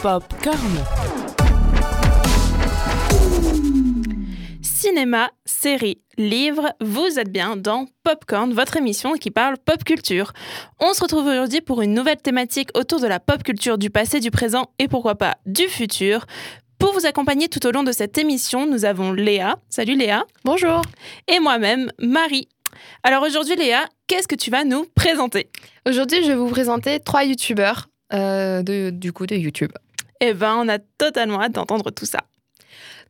Popcorn. Cinéma, série, livre, vous êtes bien dans Popcorn, votre émission qui parle pop culture. On se retrouve aujourd'hui pour une nouvelle thématique autour de la pop culture du passé, du présent et pourquoi pas du futur. Pour vous accompagner tout au long de cette émission, nous avons Léa. Salut Léa. Bonjour. Et moi-même, Marie. Alors aujourd'hui Léa, qu'est-ce que tu vas nous présenter? Aujourd'hui, je vais vous présenter trois youtubeurs euh, de, du coup de YouTube. Eh ben, on a totalement hâte d'entendre tout ça.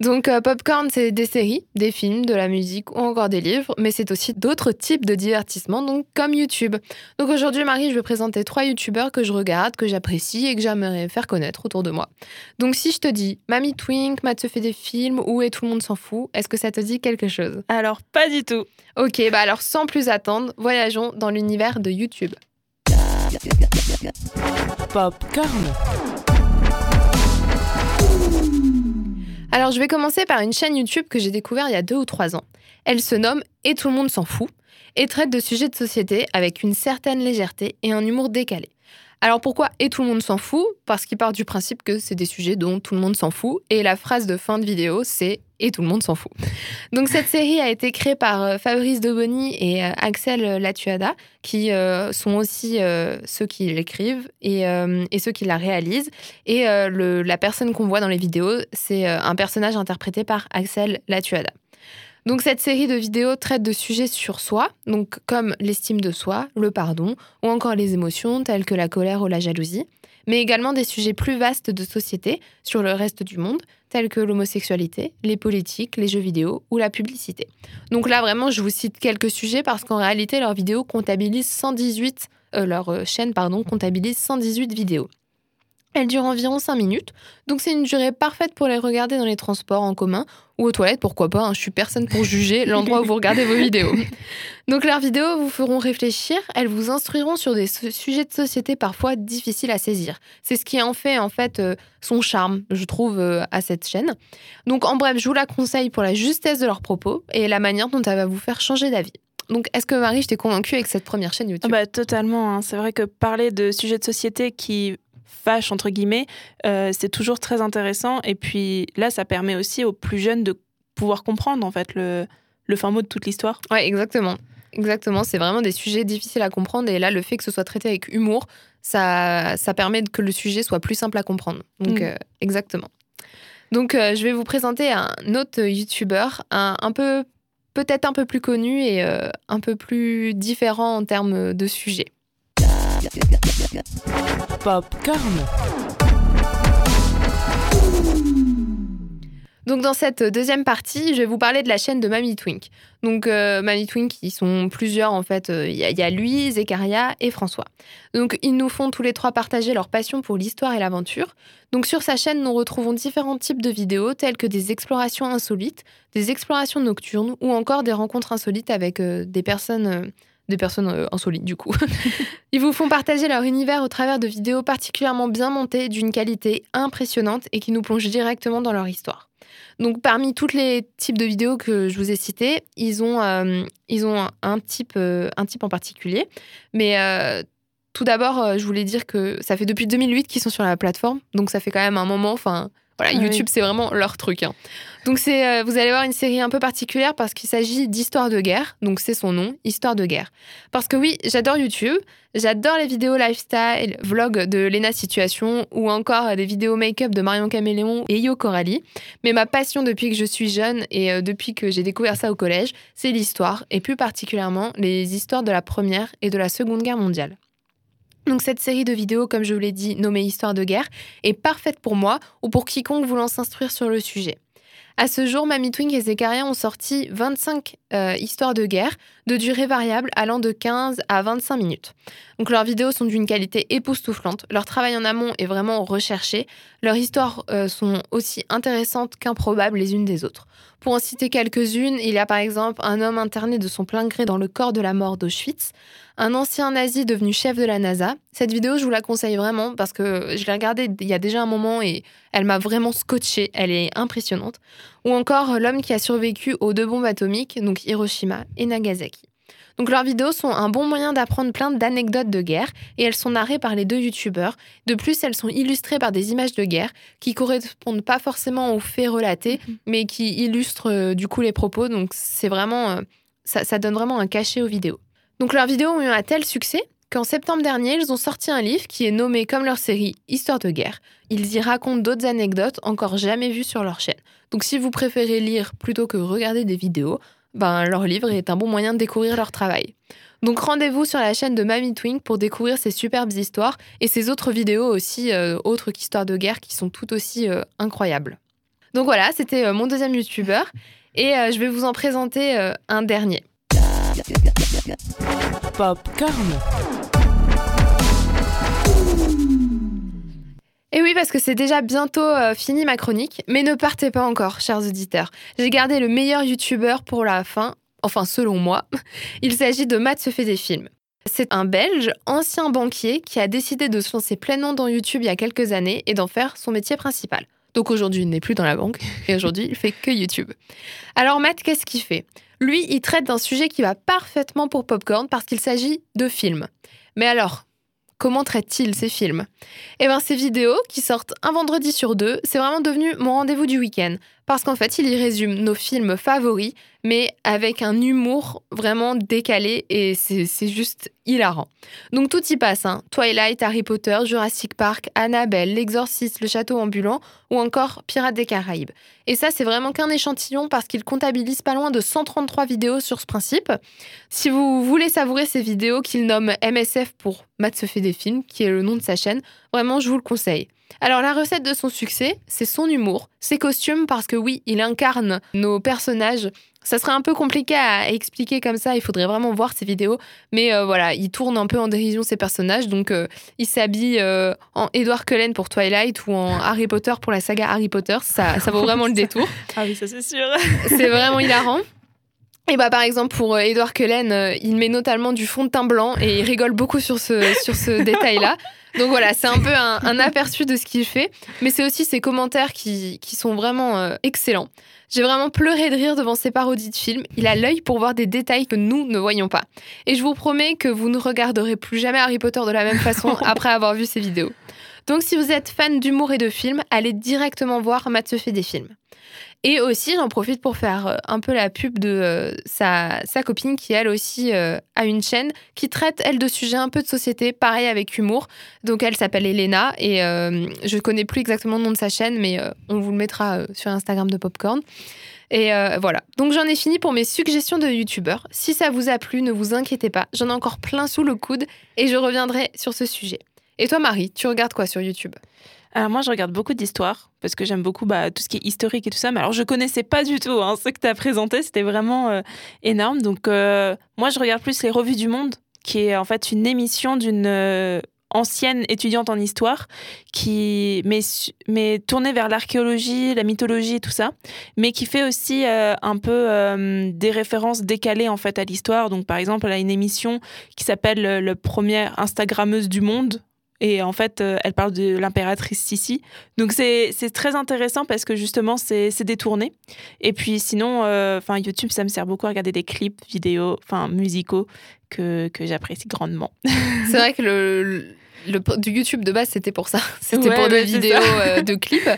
Donc euh, Popcorn, c'est des séries, des films, de la musique ou encore des livres, mais c'est aussi d'autres types de divertissements, donc comme YouTube. Donc aujourd'hui, Marie, je vais présenter trois youtubeurs que je regarde, que j'apprécie et que j'aimerais faire connaître autour de moi. Donc si je te dis Mamie Twink, Matt se fait des films, où et tout le monde s'en fout, est-ce que ça te dit quelque chose? Alors, pas du tout. Ok, bah alors sans plus attendre, voyageons dans l'univers de YouTube. Popcorn. Alors je vais commencer par une chaîne YouTube que j'ai découvert il y a deux ou trois ans. Elle se nomme Et tout le monde s'en fout et traite de sujets de société avec une certaine légèreté et un humour décalé. Alors pourquoi Et tout le monde s'en fout Parce qu'il part du principe que c'est des sujets dont tout le monde s'en fout et la phrase de fin de vidéo c'est Et tout le monde s'en fout. Donc cette série a été créée par euh, Fabrice Doboni et euh, Axel Latuada qui euh, sont aussi ceux qui l'écrivent et, et, ceux qui la réalisent. Et le, la personne qu'on voit dans les vidéos, c'est un personnage interprété par Axel Latuada. Donc cette série de vidéos traite de sujets sur soi, donc comme l'estime de soi, le pardon, ou encore les émotions telles que la colère ou la jalousie, mais également des sujets plus vastes de société sur le reste du monde, tels que l'homosexualité, les politiques, les jeux vidéo ou la publicité. Donc là vraiment, je vous cite quelques sujets parce qu'en réalité, leurs vidéos comptabilisent 118, euh, leur euh, chaîne pardon comptabilise 118 vidéos. Elle dure environ 5 minutes, donc c'est une durée parfaite pour les regarder dans les transports en commun ou aux toilettes, pourquoi pas, hein, je suis personne pour juger l'endroit où vous regardez vos vidéos. Donc leurs vidéos vous feront réfléchir, elles vous instruiront sur des sujets de société parfois difficiles à saisir. C'est ce qui en fait en fait euh, son charme, je trouve, euh, à cette chaîne. Donc en bref, je vous la conseille pour la justesse de leurs propos et la manière dont elle va vous faire changer d'avis. Donc, est-ce que Marie, je t'ai convaincue avec cette première chaîne YouTube? Bah, Totalement. Hein. C'est vrai que parler de sujets de société qui fâche, entre guillemets, euh, c'est toujours très intéressant. Et puis là, ça permet aussi aux plus jeunes de pouvoir comprendre, en fait, le, le fin mot de toute l'histoire. Ouais, exactement. Exactement, c'est vraiment des sujets difficiles à comprendre. Et là, le fait que ce soit traité avec humour, ça, ça permet que le sujet soit plus simple à comprendre. Donc, mm. euh, exactement. Donc, euh, je vais vous présenter un autre YouTuber, un, un peu, peut-être un peu plus connu et un peu plus différent en termes de sujet. Popcorn. Donc dans cette deuxième partie, je vais vous parler de la chaîne de Mamie Twink. Donc euh, Mamie Twink, ils sont plusieurs en fait. Euh, il y, a lui, Zekaria et François. Donc ils nous font tous les trois partager leur passion pour l'histoire et l'aventure. Donc sur sa chaîne, nous retrouvons différents types de vidéos telles que des explorations insolites, des explorations nocturnes ou encore des rencontres insolites avec euh, des personnes des personnes euh, insolites du coup. Ils vous font partager leur univers au travers de vidéos particulièrement bien montées, d'une qualité impressionnante et qui nous plongent directement dans leur histoire. Donc parmi tous les types de vidéos que je vous ai cités, ils ont, euh, ils ont un, type, euh, un type en particulier. Mais tout d'abord, je voulais dire que ça fait depuis 2008 qu'ils sont sur la plateforme, donc ça fait quand même un moment. Enfin, voilà, ah YouTube, c'est vraiment leur truc. Hein. Donc, c'est, euh, vous allez voir une série un peu particulière parce qu'il s'agit d'histoire de guerre. Donc, c'est son nom, Histoire de guerre. Parce que oui, j'adore YouTube. J'adore les vidéos lifestyle, vlogs de Lena Situation ou encore des vidéos make-up de Marion Caméléon et Yo Coralie. Mais ma passion depuis que je suis jeune et euh, depuis que j'ai découvert ça au collège, c'est l'histoire et plus particulièrement les histoires de la Première et de la Seconde Guerre mondiale. Donc cette série de vidéos, comme je vous l'ai dit, nommée Histoire de guerre, est parfaite pour moi ou pour quiconque voulant s'instruire sur le sujet. À ce jour, Mamie Twink et Zekaria ont sorti 25 euh, histoires de guerre de durée variable allant de 15 à 25 minutes. Donc leurs vidéos sont d'une qualité époustouflante, leur travail en amont est vraiment recherché, leurs histoires euh, sont aussi intéressantes qu'improbables les unes des autres. Pour en citer quelques-unes, il y a par exemple un homme interné de son plein gré dans le corps de la mort d'Auschwitz, un ancien nazi devenu chef de la NASA. Cette vidéo, je vous la conseille vraiment parce que je l'ai regardée il y a déjà un moment et elle m'a vraiment scotché. Elle est impressionnante. Ou encore l'homme qui a survécu aux deux bombes atomiques, donc Hiroshima et Nagasaki. Donc leurs vidéos sont un bon moyen d'apprendre plein d'anecdotes de guerre et elles sont narrées par les deux youtubeurs. De plus, elles sont illustrées par des images de guerre qui correspondent pas forcément aux faits relatés, mhm. mais qui illustrent euh, du coup les propos. Donc c'est vraiment, euh, ça, ça donne vraiment un cachet aux vidéos. Donc leurs vidéos ont eu un tel succès qu'en septembre dernier, ils ont sorti un livre qui est nommé comme leur série Histoire de guerre. Ils y racontent d'autres anecdotes encore jamais vues sur leur chaîne. Donc si vous préférez lire plutôt que regarder des vidéos, ben, leur livre est un bon moyen de découvrir leur travail. Donc rendez-vous sur la chaîne de Mamie Twink pour découvrir ces superbes histoires et ces autres vidéos aussi, euh, autres qu'histoires de guerre, qui sont tout aussi euh, incroyables. Donc voilà, c'était euh, mon deuxième youtubeur et je vais vous en présenter un dernier. Popcorn. Et oui, parce que c'est déjà bientôt euh, fini ma chronique, mais ne partez pas encore, chers auditeurs. J'ai gardé le meilleur youtubeur pour la fin, enfin selon moi. Il s'agit de Matt se fait des films. C'est un Belge, ancien banquier, qui a décidé de se lancer pleinement dans YouTube il y a quelques années et d'en faire son métier principal. Donc aujourd'hui, il n'est plus dans la banque et aujourd'hui, il fait que YouTube. Alors Matt, qu'est-ce qu'il fait? Lui, il traite d'un sujet qui va parfaitement pour Popcorn parce qu'il s'agit de films. Mais alors, Comment traite-t-il ces films? Eh bien, ces vidéos, qui sortent un vendredi sur deux, c'est vraiment devenu mon rendez-vous du week-end. Parce qu'en fait, il y résume nos films favoris, mais avec un humour vraiment décalé et c'est juste hilarant. Donc tout y passe, hein. Twilight, Harry Potter, Jurassic Park, Annabelle, L'Exorciste, Le Château Ambulant ou encore Pirates des Caraïbes. Et ça, c'est vraiment qu'un échantillon parce qu'il comptabilise pas loin de 133 vidéos sur ce principe. Si vous voulez savourer ces vidéos qu'il nomme MSF pour Matt se fait des films, qui est le nom de sa chaîne, vraiment, je vous le conseille. Alors la recette de son succès, c'est son humour, ses costumes, parce que oui, il incarne nos personnages. Ça serait un peu compliqué à expliquer comme ça, il faudrait vraiment voir ses vidéos. Mais euh, voilà, il tourne un peu en dérision ses personnages. Donc euh, il s'habille euh, en Edward Cullen pour Twilight ou en Harry Potter pour la saga Harry Potter. Ça, ça vaut vraiment le détour. Ah oui, ça c'est sûr. c'est vraiment hilarant. Et bah par exemple pour Edward Cullen, il met notamment du fond de teint blanc et il rigole beaucoup sur ce, sur ce détail-là. Donc voilà, c'est un peu un, aperçu de ce qu'il fait, mais c'est aussi ses commentaires qui, sont vraiment euh, excellents. J'ai vraiment pleuré de rire devant ses parodies de films. Il a l'œil pour voir des détails que nous ne voyons pas. Et je vous promets que vous ne regarderez plus jamais Harry Potter de la même façon après avoir vu ses vidéos. Donc si vous êtes fan d'humour et de films, allez directement voir Matt fait des films. Et aussi, j'en profite pour faire euh, un peu la pub de euh, sa, sa, copine qui, elle aussi, euh, a une chaîne qui traite, elle, de sujets un peu de société, pareil avec humour. Donc, elle s'appelle Elena et je ne connais plus exactement le nom de sa chaîne, mais on vous le mettra sur Instagram de Popcorn. Et voilà. Donc j'en ai fini pour mes suggestions de youtubeurs. Si ça vous a plu, ne vous inquiétez pas, j'en ai encore plein sous le coude et je reviendrai sur ce sujet. Et toi Marie, tu regardes quoi sur YouTube? Alors moi, je regarde beaucoup d'histoires parce que j'aime beaucoup bah, tout ce qui est historique et tout ça. Mais alors, je connaissais pas du tout hein, ce que tu as présenté. C'était vraiment euh, énorme. Donc, euh, moi, je regarde plus les revues du monde, qui est en fait une émission d'une euh, ancienne étudiante en histoire qui mais, mais tournée vers l'archéologie, la mythologie et tout ça, mais qui fait aussi un peu des références décalées en fait à l'histoire. Donc par exemple, elle a une émission qui s'appelle le premier Instagrammeuse du monde et en fait, euh, elle parle de l'impératrice Sissi. Donc c'est très intéressant parce que justement, c'est détourné. Et puis sinon, euh, enfin YouTube, ça me sert beaucoup à regarder des clips, vidéos, enfin musicaux que, que j'apprécie grandement. C'est vrai que le, le, du YouTube de base, c'était pour ça. C'était pour des vidéos euh, de clips.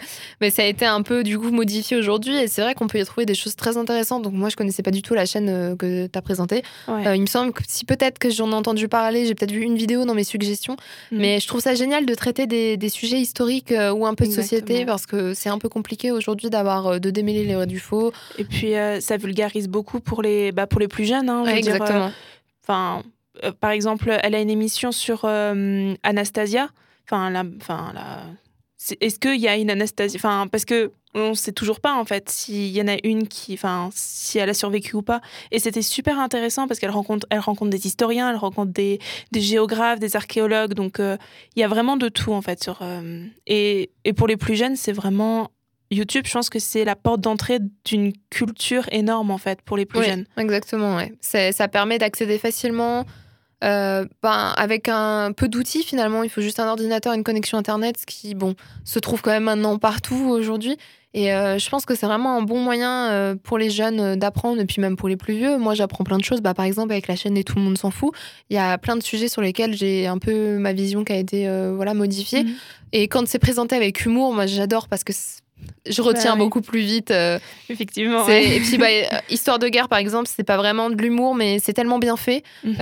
Mais ça a été un peu, du coup, modifié aujourd'hui. Et c'est vrai qu'on peut y trouver des choses très intéressantes. Donc, moi, je connaissais pas du tout la chaîne euh, que tu as présentée. Euh, il me semble que si peut-être que j'en ai entendu parler, j'ai peut-être vu une vidéo dans mes suggestions. Mm. Mais je trouve ça génial de traiter des, des sujets historiques ou un peu de société parce que c'est un peu compliqué aujourd'hui d'avoir de démêler les vrais du faux. Et puis, ça vulgarise beaucoup pour les, bah, pour les plus jeunes. Hein, exactement. Enfin euh, par exemple, elle a une émission sur euh, Anastasia. Enfin, la, enfin, la... est-ce qu'il y a une Anastasia Enfin, parce que on sait toujours pas en fait s'il y en a une qui, enfin, si elle a survécu ou pas. Et c'était super intéressant parce qu'elle rencontre, elle rencontre des historiens, elle rencontre des, des géographes, des archéologues. Donc, euh, il y a vraiment de tout en fait sur. et, et pour les plus jeunes, c'est vraiment YouTube, je pense que c'est la porte d'entrée d'une culture énorme en fait pour les plus jeunes. Exactement, ouais. Ça permet d'accéder facilement ben, avec un peu d'outils finalement. Il faut juste un ordinateur, une connexion internet, ce qui bon se trouve quand même maintenant partout aujourd'hui. Et euh, je pense que c'est vraiment un bon moyen euh, pour les jeunes euh, d'apprendre, et puis même pour les plus vieux. Moi, j'apprends plein de choses. Bah, par exemple, avec la chaîne Et tout le monde s'en fout, il y a plein de sujets sur lesquels j'ai un peu ma vision qui a été voilà, modifiée. Mhm. Et quand c'est présenté avec humour, moi, j'adore parce que je retiens beaucoup plus vite. Effectivement. Et puis, bah, Histoire de guerre, par exemple, c'est pas vraiment de l'humour, mais c'est tellement bien fait. Mhm.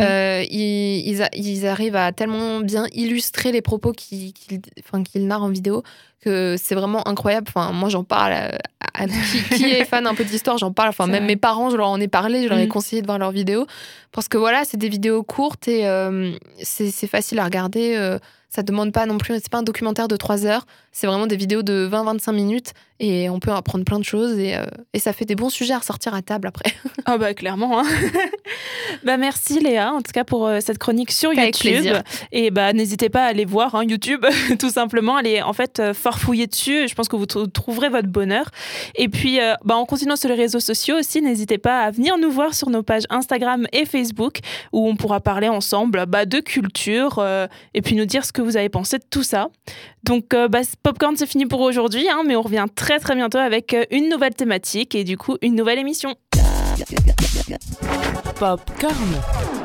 ils, ils, arrivent à tellement bien illustrer les propos qu'ils narrent en vidéo que c'est vraiment incroyable. Enfin, moi, j'en parle à, qui, est fan un peu d'histoire, j'en parle. Enfin, même mes parents, je leur en ai parlé, je leur ai mm. conseillé de voir leurs vidéos. Parce que voilà, c'est des vidéos courtes et euh, c'est facile à regarder. Euh, ça demande pas non plus, c'est pas un documentaire de 3 heures, c'est vraiment des vidéos de 20-25 minutes et on peut apprendre plein de choses et, euh, et, ça fait des bons sujets à ressortir à table après. Ah bah clairement. Hein. bah merci Léa en tout cas pour euh, cette chronique sur YouTube et bah n'hésitez pas à aller voir hein, YouTube tout simplement, allez en fait euh, fort fouiller dessus, je pense que vous trouverez votre bonheur. Et puis bah en continuant sur les réseaux sociaux aussi, n'hésitez pas à venir nous voir sur nos pages Instagram et Facebook où on pourra parler ensemble bah, de culture et puis nous dire ce que vous avez pensé de tout ça. Donc, euh, bah, Popcorn, c'est fini pour aujourd'hui, hein, mais on revient très très bientôt avec euh, une nouvelle thématique et du coup une nouvelle émission. Popcorn.